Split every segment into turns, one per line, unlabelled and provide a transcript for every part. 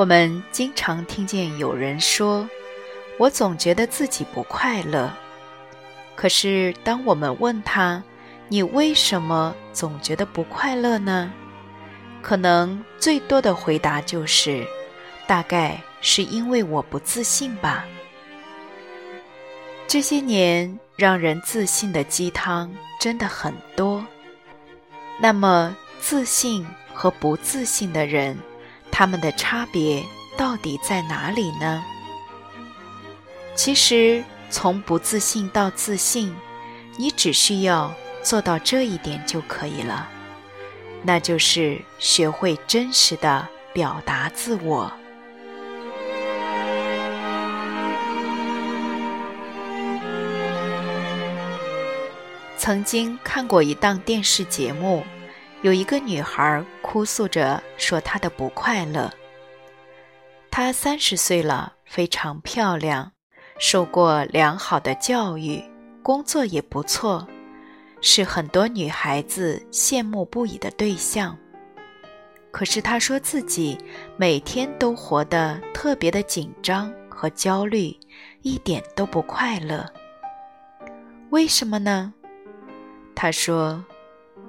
我们经常听见有人说：“我总觉得自己不快乐。”可是，当我们问他：“你为什么总觉得不快乐呢？”可能最多的回答就是：“大概是因为我不自信吧。”这些年，让人自信的鸡汤真的很多。那么，自信和不自信的人？他们的差别到底在哪里呢？其实，从不自信到自信，你只需要做到这一点就可以了，那就是学会真实的表达自我。曾经看过一档电视节目。有一个女孩哭诉着说她的不快乐。她三十岁了，非常漂亮，受过良好的教育，工作也不错，是很多女孩子羡慕不已的对象。可是她说自己每天都活得特别的紧张和焦虑，一点都不快乐。为什么呢？她说。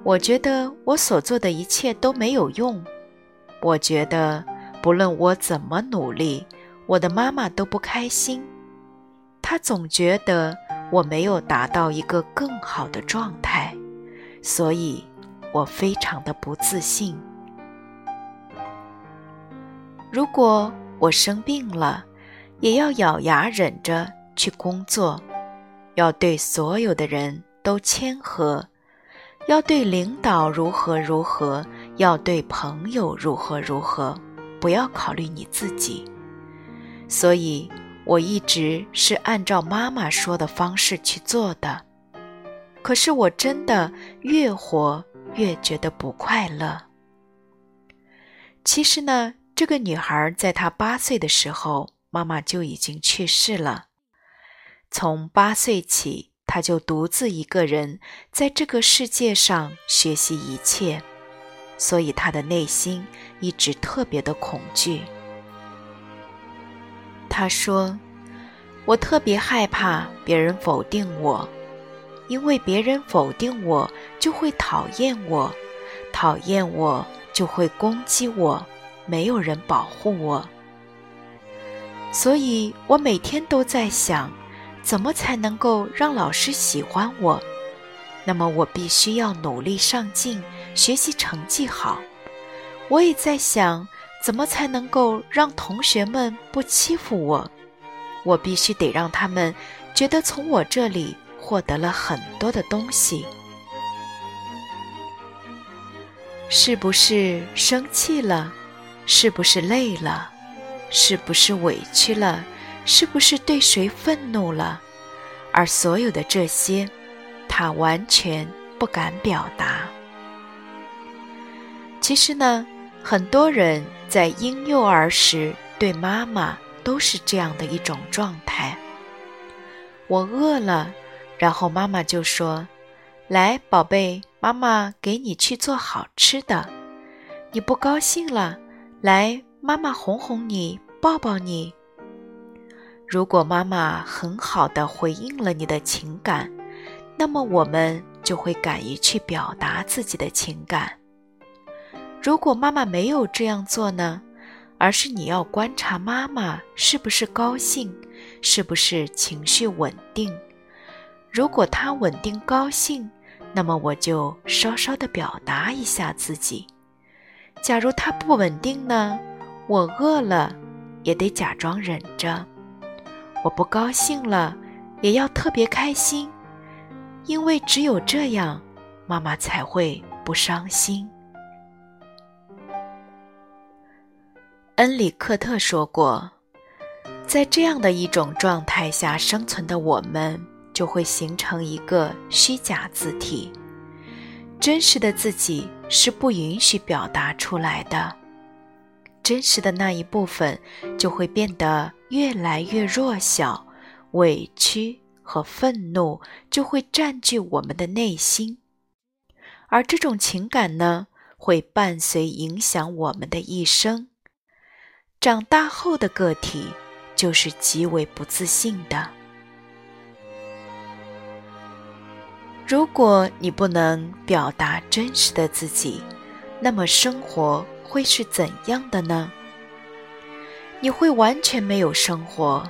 我觉得我所做的一切都没有用。我觉得不论我怎么努力，我的妈妈都不开心。她总觉得我没有达到一个更好的状态，所以我非常的不自信。如果我生病了，也要咬牙忍着去工作，要对所有的人都谦和。要对领导如何如何，要对朋友如何如何，不要考虑你自己。所以，我一直是按照妈妈说的方式去做的。可是，我真的越活越觉得不快乐。其实呢，这个女孩在她八岁的时候，妈妈就已经去世了。从八岁起。他就独自一个人在这个世界上学习一切，所以他的内心一直特别的恐惧。他说：“我特别害怕别人否定我，因为别人否定我就会讨厌我，讨厌我就会攻击我，没有人保护我。所以我每天都在想。”怎么才能够让老师喜欢我？那么我必须要努力上进，学习成绩好。我也在想，怎么才能够让同学们不欺负我？我必须得让他们觉得从我这里获得了很多的东西。是不是生气了？是不是累了？是不是委屈了？是不是对谁愤怒了？而所有的这些，他完全不敢表达。其实呢，很多人在婴幼儿时对妈妈都是这样的一种状态。我饿了，然后妈妈就说：“来，宝贝，妈妈给你去做好吃的。”你不高兴了，来，妈妈哄哄你，抱抱你。如果妈妈很好的回应了你的情感，那么我们就会敢于去表达自己的情感。如果妈妈没有这样做呢？而是你要观察妈妈是不是高兴，是不是情绪稳定。如果她稳定高兴，那么我就稍稍的表达一下自己。假如她不稳定呢？我饿了，也得假装忍着。我不高兴了，也要特别开心，因为只有这样，妈妈才会不伤心。恩里克特说过，在这样的一种状态下生存的我们，就会形成一个虚假字体，真实的自己是不允许表达出来的，真实的那一部分就会变得越来越弱小，委屈和愤怒就会占据我们的内心，而这种情感呢，会伴随影响我们的一生。长大后的个体就是极为不自信的。如果你不能表达真实的自己，那么生活会是怎样的呢？你会完全没有生活，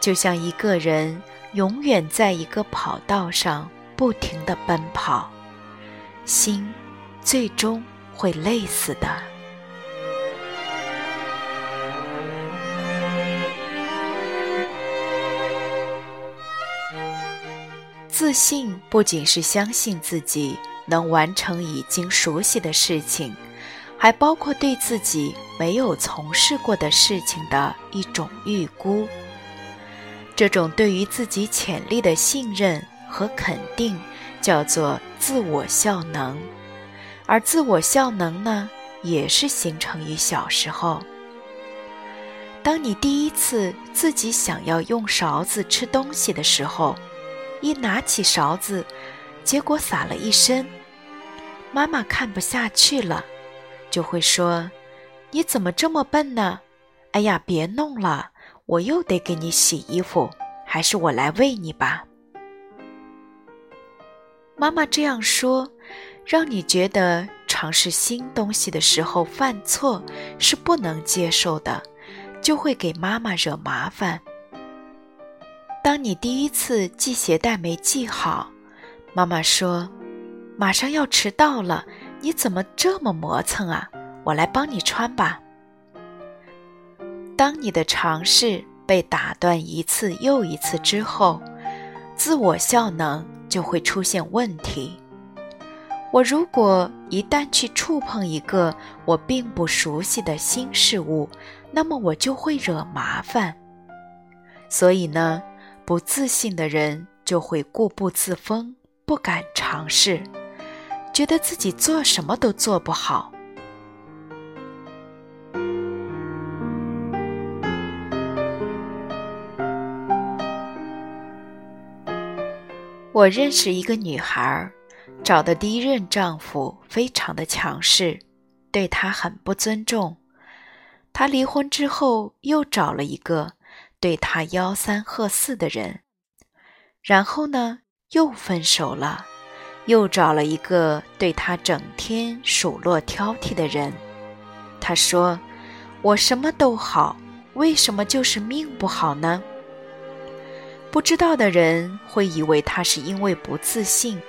就像一个人永远在一个跑道上不停地奔跑，心最终会累死的。自信不仅是相信自己能完成已经熟悉的事情，还包括对自己没有从事过的事情的一种预估。这种对于自己潜力的信任和肯定，叫做自我效能。而自我效能呢，也是形成于小时候。当你第一次自己想要用勺子吃东西的时候。一拿起勺子，结果洒了一身。妈妈看不下去了，就会说：“你怎么这么笨呢？哎呀，别弄了，我又得给你洗衣服，还是我来喂你吧。”妈妈这样说，让你觉得尝试新东西的时候犯错是不能接受的，就会给妈妈惹麻烦。当你第一次系鞋带没系好，妈妈说：“马上要迟到了，你怎么这么磨蹭啊？我来帮你穿吧。”当你的尝试被打断一次又一次之后，自我效能就会出现问题。我如果一旦去触碰一个我并不熟悉的新事物，那么我就会惹麻烦。所以呢？不自信的人就会固步自封，不敢尝试，觉得自己做什么都做不好。我认识一个女孩，找的第一任丈夫非常的强势，对她很不尊重。她离婚之后又找了一个。对她吆三喝四的人，然后呢，又分手了，又找了一个对他整天数落挑剔的人。他说：“我什么都好，为什么就是命不好呢？”不知道的人会以为他是因为不自信，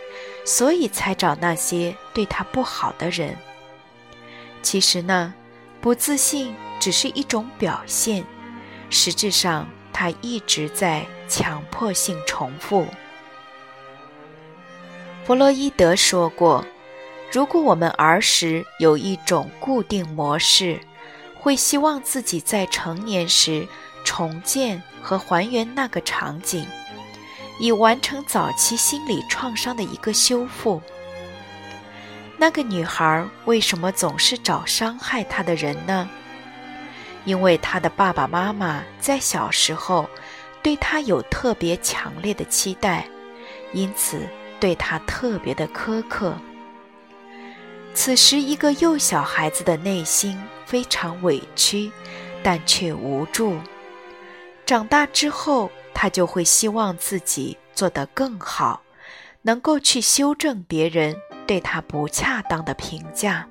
所以才找那些对他不好的人。其实呢，不自信只是一种表现。实质上，他一直在强迫性重复。弗洛伊德说过：“如果我们儿时有一种固定模式，会希望自己在成年时重建和还原那个场景，以完成早期心理创伤的一个修复。”那个女孩为什么总是找伤害她的人呢？因为她的爸爸妈妈在小时候对她有特别强烈的期待，因此对他特别的苛刻。此时，一个幼小孩子的内心非常委屈，但却无助。长大之后，他就会希望自己做得更好，能够去修正别人对他不恰当的评价。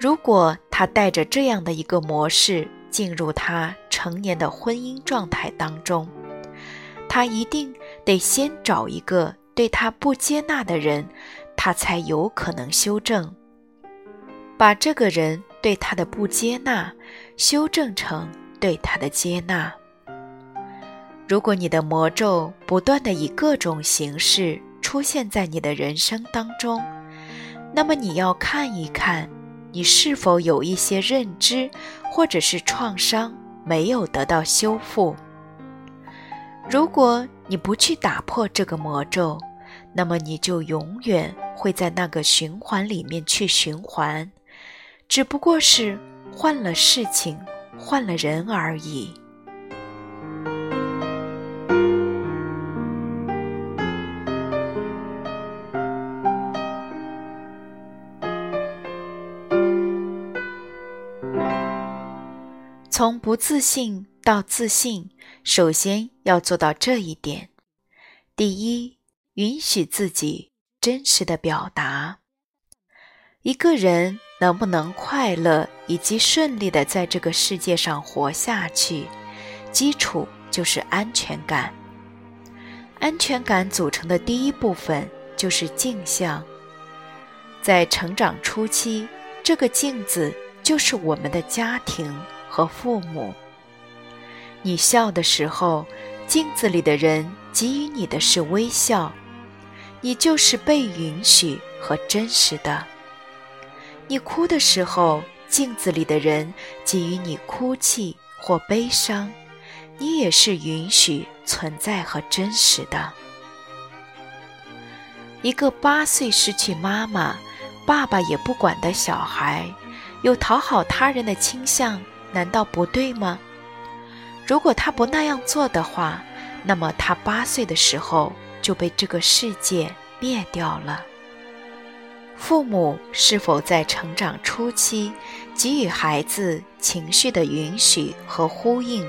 如果他带着这样的一个模式进入他成年的婚姻状态当中，他一定得先找一个对他不接纳的人，他才有可能修正，把这个人对他的不接纳修正成对他的接纳。如果你的魔咒不断的以各种形式出现在你的人生当中，那么你要看一看。你是否有一些认知或者是创伤没有得到修复。如果你不去打破这个魔咒，那么你就永远会在那个循环里面去循环，只不过是换了事情、换了人而已。从不自信到自信，首先要做到这一点：第一，允许自己真实的表达。一个人能不能快乐以及顺利的在这个世界上活下去，基础就是安全感。安全感组成的第一部分就是镜像。在成长初期，这个镜子就是我们的家庭。和父母，你笑的时候，镜子里的人给予你的是微笑，你就是被允许和真实的。你哭的时候，镜子里的人给予你哭泣或悲伤，你也是允许存在和真实的。一个八岁失去妈妈、爸爸也不管的小孩，有讨好他人的倾向。难道不对吗？如果他不那样做的话，那么他八岁的时候就被这个世界灭掉了。父母是否在成长初期给予孩子情绪的允许和呼应，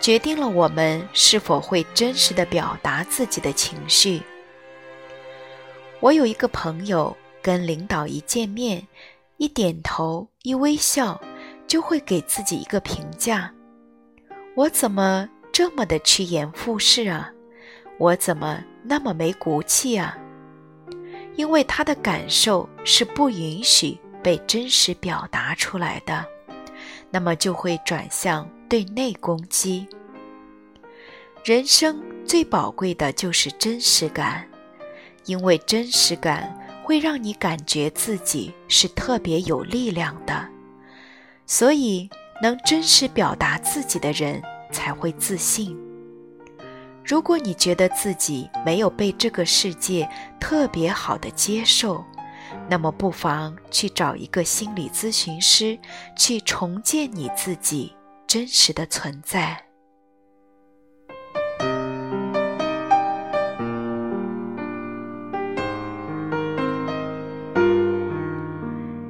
决定了我们是否会真实的表达自己的情绪。我有一个朋友，跟领导一见面，一点头，一微笑。就会给自己一个评价：我怎么这么的趋炎附势啊？我怎么那么没骨气啊？因为他的感受是不允许被真实表达出来的，那么就会转向对内攻击。人生最宝贵的就是真实感，因为真实感会让你感觉自己是特别有力量的。所以，能真实表达自己的人才会自信。如果你觉得自己没有被这个世界特别好的接受，那么不妨去找一个心理咨询师，去重建你自己真实的存在。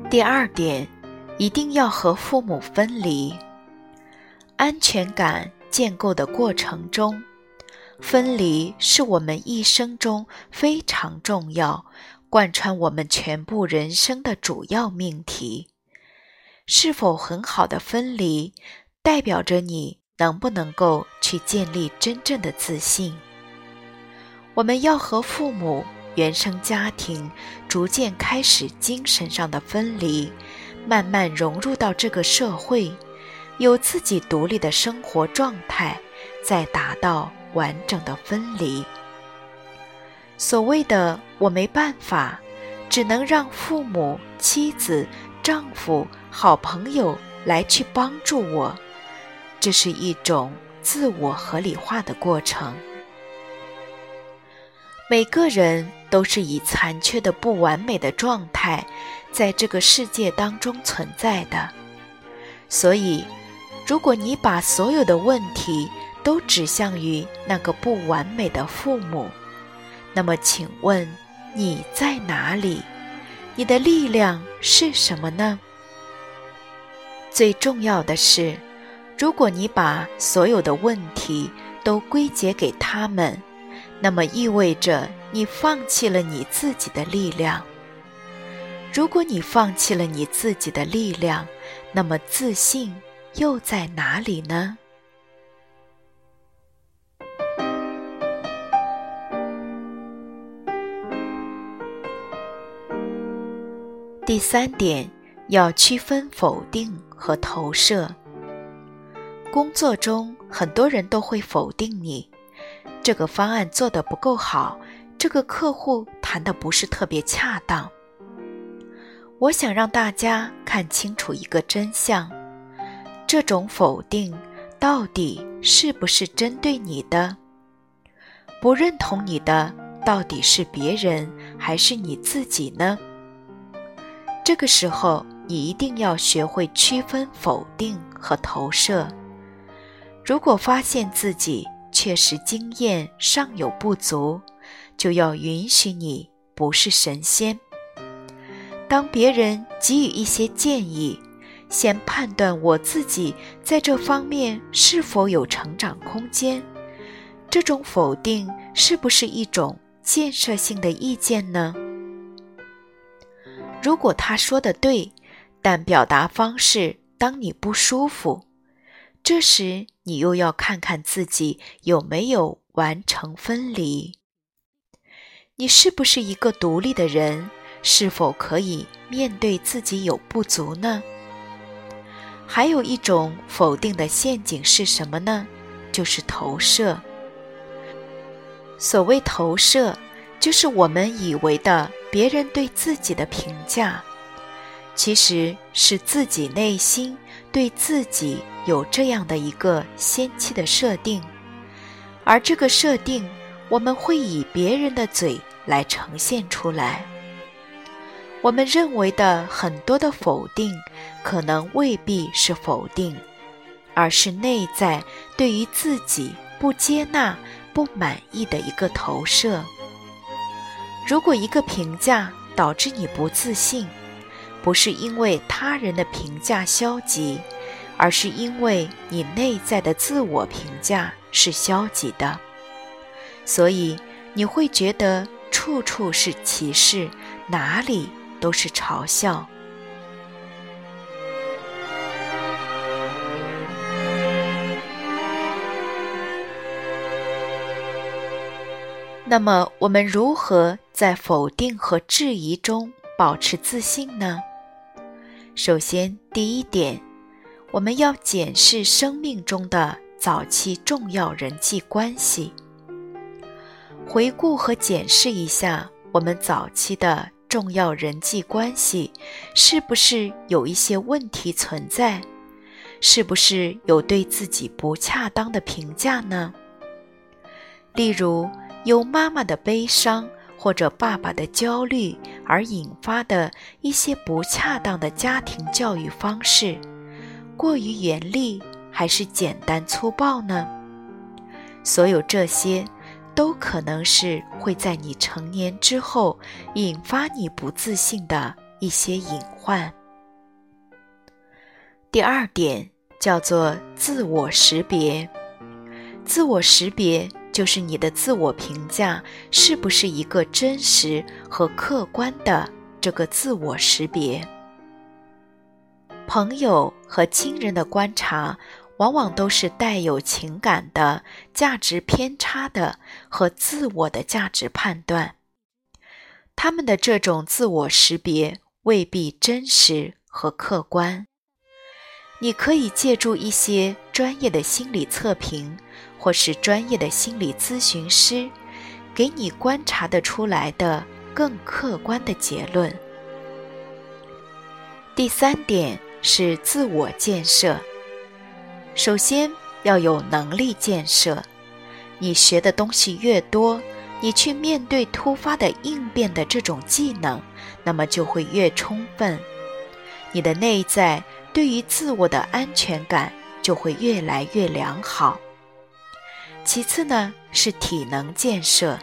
第二点。一定要和父母分离。安全感建构的过程中，分离是我们一生中非常重要、贯穿我们全部人生的主要命题。是否很好的分离，代表着你能不能够去建立真正的自信。我们要和父母、原生家庭逐渐开始精神上的分离。慢慢融入到这个社会，有自己独立的生活状态，再达到完整的分离。所谓的“我没办法”，只能让父母、妻子、丈夫、好朋友来去帮助我，这是一种自我合理化的过程。每个人都是以残缺的不完美的状态。在这个世界当中存在的，所以，如果你把所有的问题都指向于那个不完美的父母，那么，请问你在哪里？你的力量是什么呢？最重要的是，如果你把所有的问题都归结给他们，那么意味着你放弃了你自己的力量。如果你放弃了你自己的力量，那么自信又在哪里呢？第三点，要区分否定和投射。工作中，很多人都会否定你，这个方案做得不够好，这个客户谈的不是特别恰当。我想让大家看清楚一个真相：这种否定到底是不是针对你的？不认同你的到底是别人还是你自己呢？这个时候，你一定要学会区分否定和投射。如果发现自己确实经验尚有不足，就要允许你不是神仙。当别人给予一些建议，先判断我自己在这方面是否有成长空间。这种否定是不是一种建设性的意见呢？如果他说的对，但表达方式当你不舒服，这时你又要看看自己有没有完成分离。你是不是一个独立的人？是否可以面对自己有不足呢？还有一种否定的陷阱是什么呢？就是投射。所谓投射，就是我们以为的别人对自己的评价，其实是自己内心对自己有这样的一个先期的设定，而这个设定，我们会以别人的嘴来呈现出来。我们认为的很多的否定，可能未必是否定，而是内在对于自己不接纳、不满意的一个投射。如果一个评价导致你不自信，不是因为他人的评价消极，而是因为你内在的自我评价是消极的，所以你会觉得处处是歧视，哪里？都是嘲笑。那么，我们如何在否定和质疑中保持自信呢？首先，第一点，我们要检视生命中的早期重要人际关系，回顾和检视一下我们早期的。重要人际关系是不是有一些问题存在？是不是有对自己不恰当的评价呢？例如，由妈妈的悲伤或者爸爸的焦虑而引发的一些不恰当的家庭教育方式，过于严厉还是简单粗暴呢？所有这些。都可能是会在你成年之后引发你不自信的一些隐患。第二点叫做自我识别，自我识别就是你的自我评价是不是一个真实和客观的这个自我识别。朋友和亲人的观察。往往都是带有情感的、价值偏差的和自我的价值判断。他们的这种自我识别未必真实和客观。你可以借助一些专业的心理测评，或是专业的心理咨询师，给你观察得出来的更客观的结论。第三点是自我建设。首先要有能力建设，你学的东西越多，你去面对突发的应变的这种技能，那么就会越充分，你的内在对于自我的安全感就会越来越良好。其次呢是体能建设，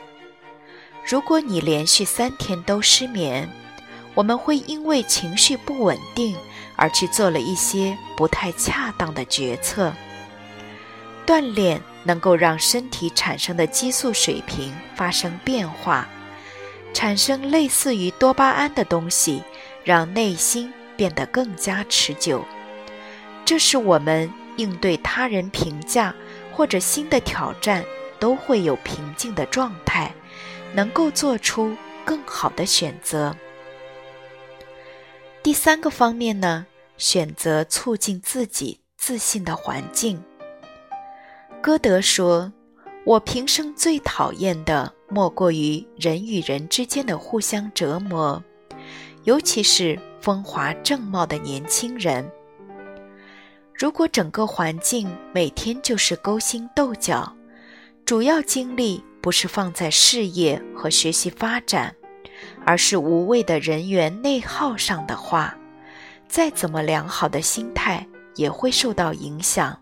如果你连续三天都失眠，我们会因为情绪不稳定。而去做了一些不太恰当的决策。锻炼能够让身体产生的激素水平发生变化，产生类似于多巴胺的东西，让内心变得更加持久。这是我们应对他人评价或者新的挑战都会有平静的状态，能够做出更好的选择。第三个方面呢？选择促进自己自信的环境。歌德说：“我平生最讨厌的，莫过于人与人之间的互相折磨，尤其是风华正茂的年轻人。如果整个环境每天就是勾心斗角，主要精力不是放在事业和学习发展，而是无谓的人员内耗上的话，再怎么良好的心态也会受到影响。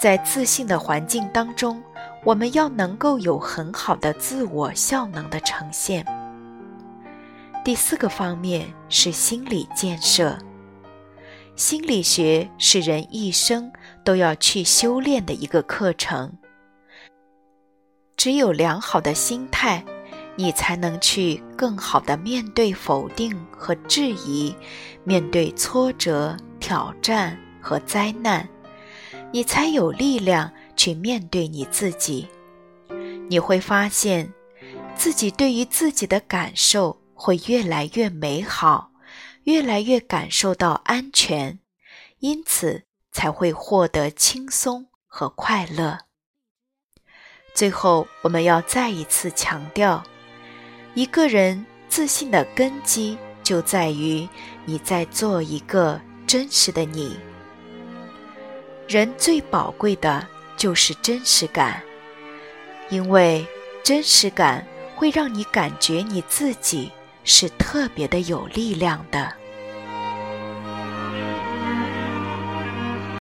在自信的环境当中，我们要能够有很好的自我效能的呈现。第四个方面是心理建设。心理学是人一生都要去修炼的一个课程。只有良好的心态，你才能去更好的面对否定和质疑，面对挫折、挑战和灾难。你才有力量去面对你自己，你会发现，自己对于自己的感受会越来越美好，越来越感受到安全，因此才会获得轻松和快乐。最后，我们要再一次强调，一个人自信的根基就在于你在做一个真实的你。人最宝贵的就是真实感，因为真实感会让你感觉你自己是特别的有力量的。